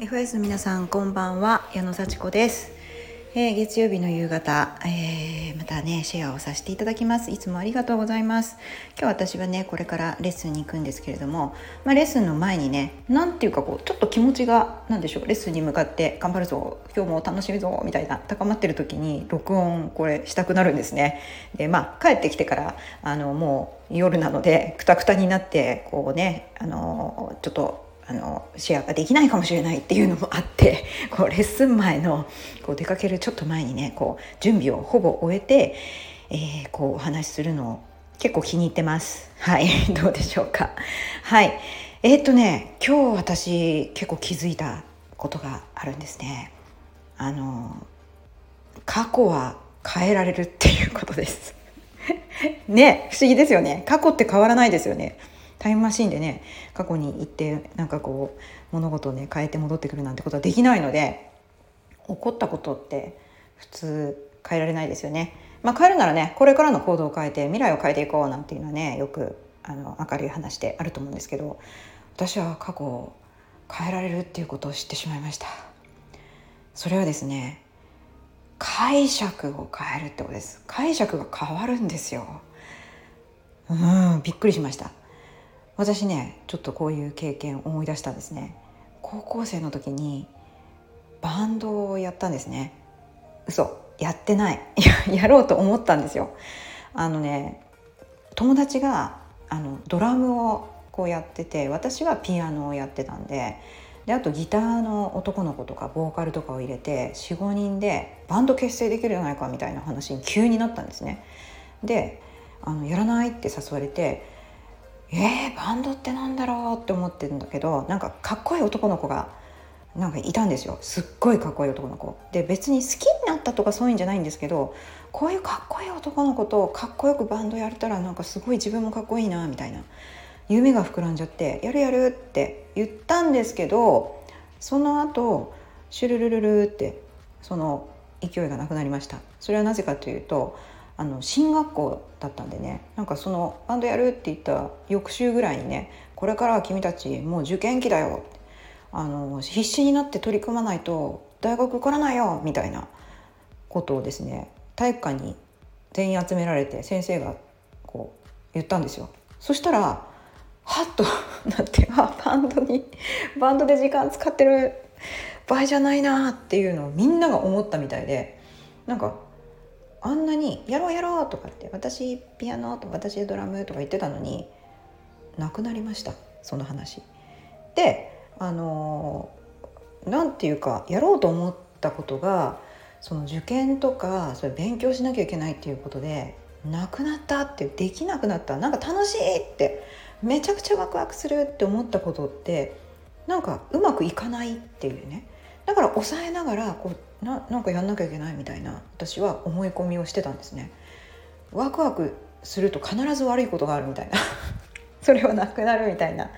FS の皆さんこんばんは。矢野幸子です、えー、月曜日の夕方、えー、またねシェアをさせていただきます。いつもありがとうございます。今日私はねこれからレッスンに行くんですけれども、まあ、レッスンの前にね何ていうかこうちょっと気持ちが何でしょうレッスンに向かって頑張るぞ今日も楽しみぞみたいな高まってる時に録音これしたくなるんですね。でまあ帰ってきてからあのもう夜なのでくたくたになってこうねあのちょっとあのシェアができないかもしれないっていうのもあって こうレッスン前のこう出かけるちょっと前にねこう準備をほぼ終えて、えー、こうお話しするのを結構気に入ってます。はい どうでしょうか。はいえー、っとね今日私結構気づいたことがあるんですね。あの過去は変えられるっていうことです。ね不思議ですよね過去って変わらないですよねタイムマシンでね過去に行ってなんかこう物事をね変えて戻ってくるなんてことはできないので起こったことって普通変えられないですよね。まあ、変えるならねこれからの行動を変えて未来を変えていこうなんていうのはねよくあの明るい話であると思うんですけど私は過去を変えられるっていうことを知ってしまいました。それはですね解釈を変えるってことです解釈が変わるんですようんびっくりしました私ねちょっとこういう経験思い出したんですね。高校生の時にバンドをやったんですね。嘘やってない。やろうと思ったんですよ。あのね友達があのドラムをこうやってて私はピアノをやってたんでであとギターの男の子とかボーカルとかを入れて45人でバンド結成できるじゃないかみたいな話に急になったんですね。であのやらないって誘われてえー、バンドってなんだろうって思ってるんだけどなんかかっこいい男の子がなんかいたんですよ。すっごいかっこいい男の子。で別に好きになったとかそういうんじゃないんですけどこういうかっこいい男の子とかっこよくバンドやれたらなんかすごい自分もかっこいいなみたいな夢が膨らんじゃって「やるやる」って言ったんですけどその後シュルルルルってその勢いがなくなりました。それはなぜかというとあの進学校だったんでねなんかそのバンドやるって言った翌週ぐらいにね「これからは君たちもう受験期だよ」あの必死になって取り組まないと大学受からないよみたいなことをですね体育館に全員集められて先生がこう言ったんですよ。そしたらはっと なってあバンドにバンドで時間使ってる場合じゃないなっていうのをみんなが思ったみたいでなんかあんなに「やろうやろう」とかって「私ピアノ」とか「私ドラム」とか言ってたのになくなりましたその話。であのなんていうかやろうと思ったことがその受験とかそれ勉強しなきゃいけないっていうことでなくなったってできなくなったなんか楽しいってめちゃくちゃワクワクするって思ったことってなんかうまくいかないっていうねだから抑えながらこうななんかやんなきゃいけないみたいな私は思い込みをしてたんですね。ワクワクすると必ず悪いことがあるみたいな。それはなくなるみたいな。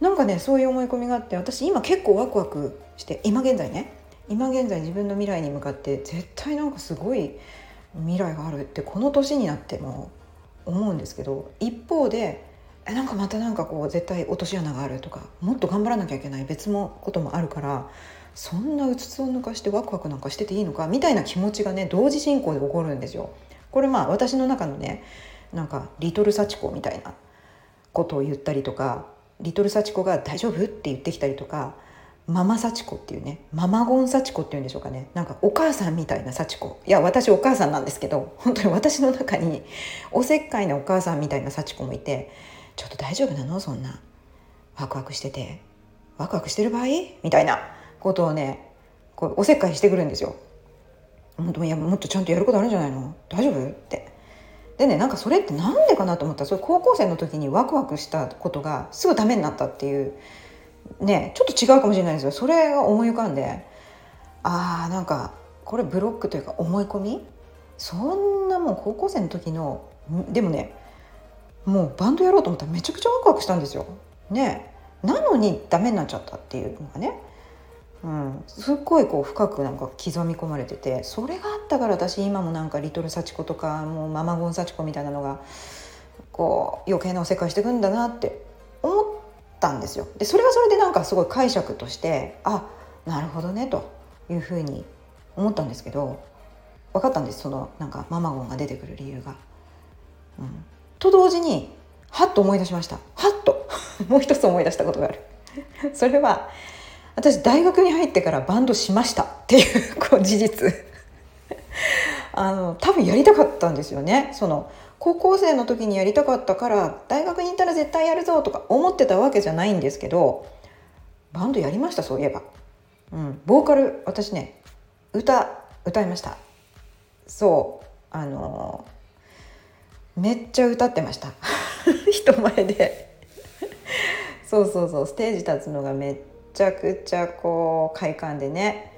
なんかねそういう思い込みがあって私今結構ワクワクして今現在ね。今現在自分の未来に向かって絶対なんかすごい未来があるってこの年になっても思うんですけど一方でなんかまたなんかこう絶対落とし穴があるとかもっと頑張らなきゃいけない別のこともあるからそんなうつつを抜かしてワクワクなんかしてていいのかみたいな気持ちがね同時進行で起こるんですよ。これまあ私の中のねなんかリトル幸子みたいなことを言ったりとかリトル幸子が「大丈夫?」って言ってきたりとかママ幸子っていうねママゴン幸子っていうんでしょうかねなんかお母さんみたいな幸子いや私お母さんなんですけど本当に私の中におせっかいなお母さんみたいな幸子もいてちょっと大丈夫なの？そんな。ワクワクしててワクワクしてる場合？みたいな。ことをねこうおせっかいしてくるんですよ。本当いやもっとちゃんとやることあるんじゃないの大丈夫？って。でねなんかそれってなんでかなと思った。らそれ高校生の時にワクワクしたことがすぐダメになったっていう。ねちょっと違うかもしれないですよ。それが思い浮かんで。あーなんかこれブロックというか思い込み？そんなもう高校生の時のでもねもうバンドやろうと思ったらめちゃくちゃワクワクしたんですよ。ねなのにダメになっちゃったっていうのがね、うん、すっごいこう深くなんか刻み込まれててそれがあったから私今もなんかリトル幸子とかもうママゴン幸子みたいなのがこう余計なおせっかいしてくんだなって思ったんですよ。でそれはそれでなんかすごい解釈としてあなるほどねというふうに思ったんですけど分かったんですそのなんかママゴンが出てくる理由が。うん、と同時にはっと思い出しました。はっと。もう一つ思い出したことがある。それは私大学に入ってからバンドしました。っていうこう事実。あの多分やりたかったんですよね。その高校生の時にやりたかったから大学に行ったら絶対やるぞとか思ってたわけじゃないんですけどバンドやりましたそういえば、うん、ボーカル私ね歌歌いました。そう。あのめっちゃ歌ってました。人前で。そうそうそう。ステージ立つのがめっちゃくちゃこう快感でね、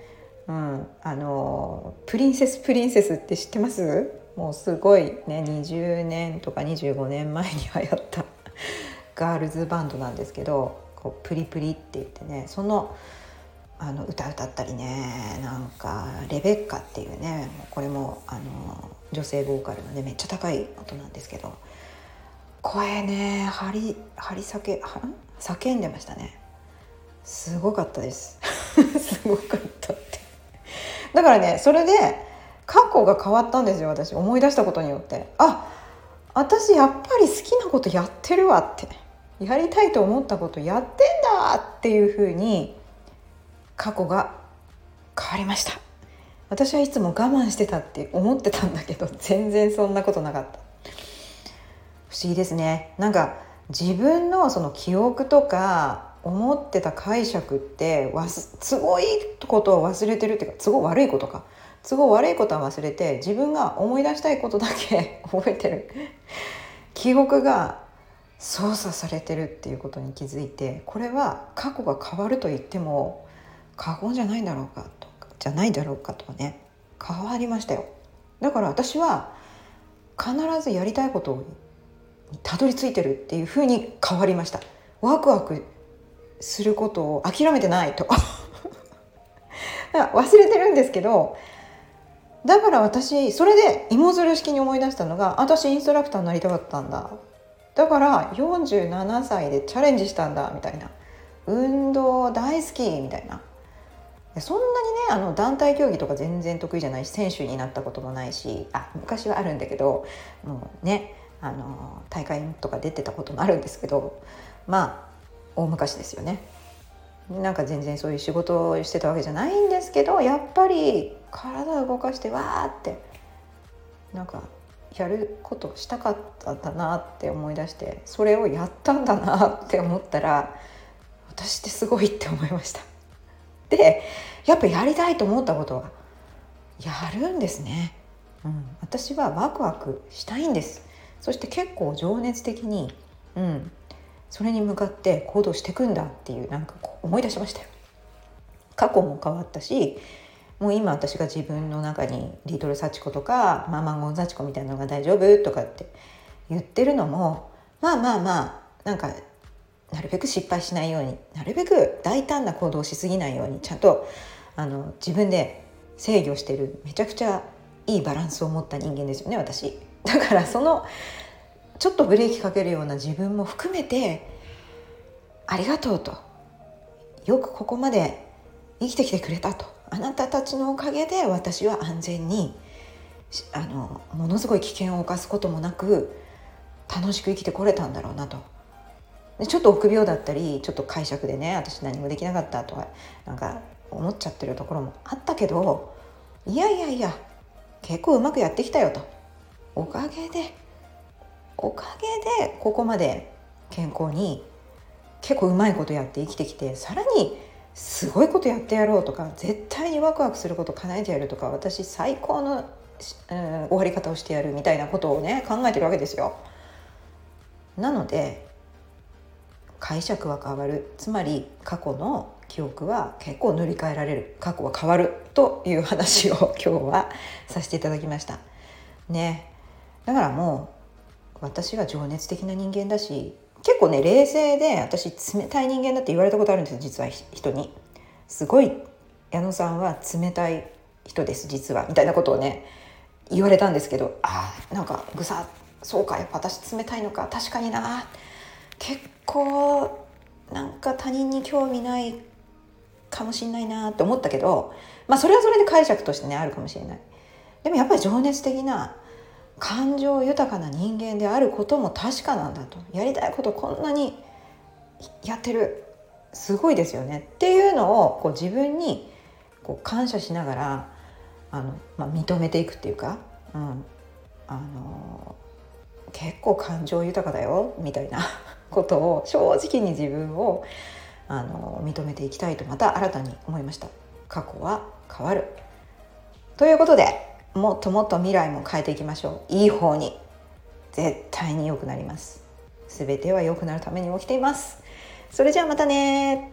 うん、あのプリンセスプリンセスって知ってます？もうすごいね。20年とか25年前に流行った。ガールズバンドなんですけどこうプリプリって言ってね。そのあの歌歌ったりねなんかレベッカっていうねこれもあの女性ボーカルのねめっちゃ高い音なんですけど声ね張り張り裂け叫んでましたね。すごかったです。すごかったって。だからねそれで過去が変わったんですよ私。思い出したことによって。あ私やっぱり好きなことやってるわって。やりたいと思ったことやってんだっていうふうに過去が変わりました。私はいつも我慢してたって思ってたんだけど 全然そんなことなかった。不思議ですね。なんか自分のその記憶とか思ってた解釈って都合いいことを忘れてるっていうか都合悪いことか。都合悪いことは忘れて自分が思い出したいことだけ 覚えてる。記憶が操作されてるっていうことに気づいてこれは過去が変わると言っても過言じゃないだろうかとかじゃないだろうかとかね。変わりましたよ。だから私は必ずやりたいことにたどり着いてるっていうふうに変わりました。ワクワクすることを諦めてないと 忘れてるんですけどだから私それで芋づる式に思い出したのが私インストラクターになりたかったんだ。だから47歳でチャレンジしたんだみたいな。運動大好きみたいな。そんなにねあの団体競技とか全然得意じゃないし選手になったこともないしあ昔はあるんだけどもうねあの大会とか出てたこともあるんですけどまあ大昔ですよねなんか全然そういう仕事をしてたわけじゃないんですけどやっぱり体を動かしてわーってなんかやることしたかったんだなって思い出してそれをやったんだなって思ったら私ってすごいって思いました。でやっぱやりたいと思ったことはやるんですね、うん、私はワクワクしたいんです。そして結構情熱的に、うん、それに向かって行動していくんだっていうなんかこう思い出しましたよ。過去も変わったしもう今私が自分の中にリトルサチコとかママゴンサチコみたいなのが大丈夫とかって言ってるのもまあまあまあなんかなるべく失敗しないようになるべく大胆な行動しすぎないようにちゃんとあの自分で制御してるめちゃくちゃいいバランスを持った人間ですよね私。だからそのちょっとブレーキかけるような自分も含めてありがとうと。よくここまで生きてきてくれたと。あなたたちのおかげで私は安全にあのものすごい危険を冒すこともなく楽しく生きてこれたんだろうなと。でちょっと臆病だったりちょっと解釈でね私何もできなかったとかなんか思っちゃってるところもあったけどいやいやいや結構うまくやってきたよとおかげでおかげでここまで健康に結構うまいことやって生きてきてさらにすごいことやってやろうとか絶対にワクワクすること叶えてやるとか私最高の、うん、終わり方をしてやるみたいなことをね考えてるわけですよ。なので解釈は変わる。つまり過去の記憶は結構塗り替えられる。過去は変わるという話を 今日はさせていただきました。ね。だからもう私は情熱的な人間だし結構ね冷静で私冷たい人間だって言われたことあるんです実は人に。すごい矢野さんは冷たい人です実は。みたいなことをね言われたんですけどあなんかぐさそうかやっぱ私冷たいのか確かにな結構なんか他人に興味ないかもしんないなって思ったけどまあそれはそれで解釈としてねあるかもしれない。でもやっぱり情熱的な感情豊かな人間であることも確かなんだと。やりたいことこんなにやってる。すごいですよね。っていうのをこう自分にこう感謝しながらあの、まあ、認めていくっていうか、うん、あの結構感情豊かだよみたいな ことを正直に自分をあの認めていきたいとまた新たに思いました。過去は変わる。ということでもっともっと未来も変えていきましょう。いい方に。絶対に良くなります。全ては良くなるために起きています。それじゃあまたね